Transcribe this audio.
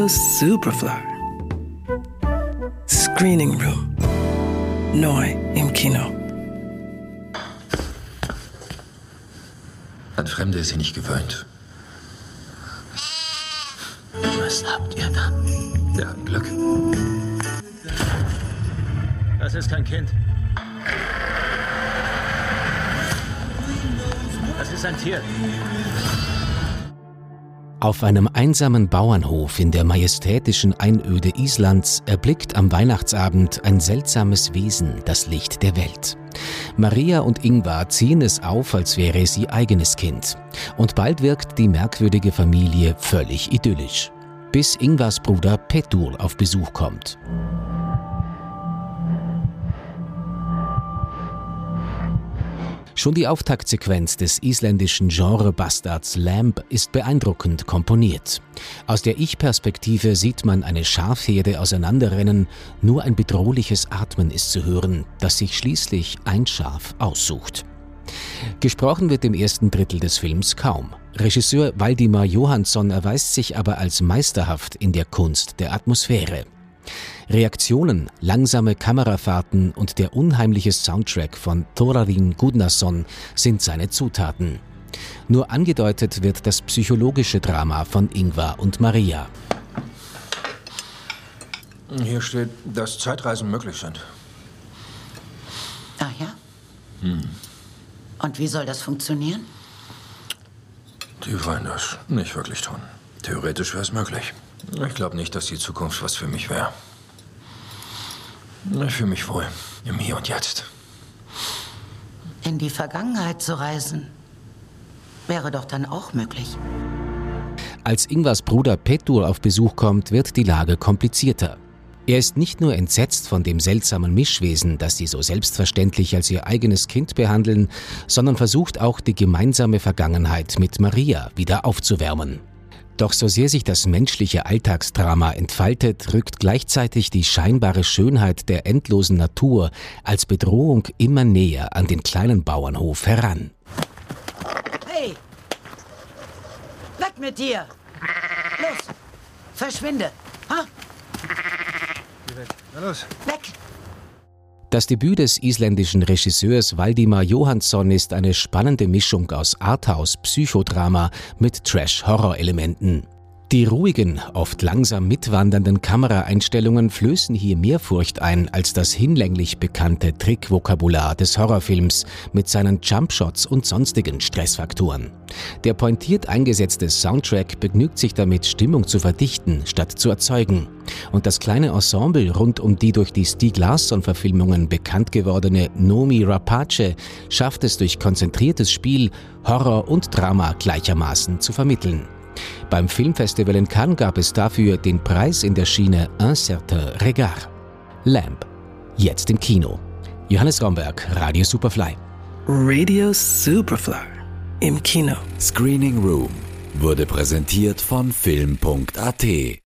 Radio Superfly. Screening Room. Neu im Kino. An Fremde ist sie nicht gewöhnt. Was habt ihr da? Ja, Glück. Das ist kein Kind. Das ist ein Tier. Auf einem einsamen Bauernhof in der majestätischen Einöde Islands erblickt am Weihnachtsabend ein seltsames Wesen das Licht der Welt. Maria und Ingvar ziehen es auf, als wäre es ihr eigenes Kind. Und bald wirkt die merkwürdige Familie völlig idyllisch. Bis Ingvars Bruder Petur auf Besuch kommt. Schon die Auftaktsequenz des isländischen Genre-Bastards Lamb ist beeindruckend komponiert. Aus der Ich-Perspektive sieht man eine Schafherde auseinanderrennen, nur ein bedrohliches Atmen ist zu hören, das sich schließlich ein Schaf aussucht. Gesprochen wird im ersten Drittel des Films kaum. Regisseur Waldimar Johansson erweist sich aber als meisterhaft in der Kunst der Atmosphäre. Reaktionen, langsame Kamerafahrten und der unheimliche Soundtrack von Thorarin Gudnason sind seine Zutaten. Nur angedeutet wird das psychologische Drama von Ingvar und Maria. Hier steht, dass Zeitreisen möglich sind. Ah ja? Hm. Und wie soll das funktionieren? Die wollen das nicht wirklich tun. Theoretisch wäre es möglich. Ich glaube nicht, dass die Zukunft was für mich wäre. Ich fühle mich wohl im Hier und Jetzt. In die Vergangenheit zu reisen, wäre doch dann auch möglich. Als Ingvars Bruder Petur auf Besuch kommt, wird die Lage komplizierter. Er ist nicht nur entsetzt von dem seltsamen Mischwesen, das sie so selbstverständlich als ihr eigenes Kind behandeln, sondern versucht auch die gemeinsame Vergangenheit mit Maria wieder aufzuwärmen. Doch so sehr sich das menschliche Alltagsdrama entfaltet, rückt gleichzeitig die scheinbare Schönheit der endlosen Natur als Bedrohung immer näher an den kleinen Bauernhof heran. Hey! Weg mit dir! Los! Verschwinde! Ha? Na los. Weg! Das Debüt des isländischen Regisseurs Waldimar Johansson ist eine spannende Mischung aus Arthouse, Psychodrama mit Trash-Horror-Elementen. Die ruhigen, oft langsam mitwandernden Kameraeinstellungen flößen hier mehr Furcht ein als das hinlänglich bekannte Trickvokabular des Horrorfilms mit seinen Jumpshots und sonstigen Stressfaktoren. Der pointiert eingesetzte Soundtrack begnügt sich damit, Stimmung zu verdichten, statt zu erzeugen. Und das kleine Ensemble rund um die durch die Stieg Larsson-Verfilmungen bekannt gewordene Nomi Rapace schafft es durch konzentriertes Spiel, Horror und Drama gleichermaßen zu vermitteln. Beim Filmfestival in Cannes gab es dafür den Preis in der Schiene Un certain regard. Lamp. Jetzt im Kino. Johannes Romberg, Radio Superfly. Radio Superfly. Im Kino. Screening Room wurde präsentiert von Film.at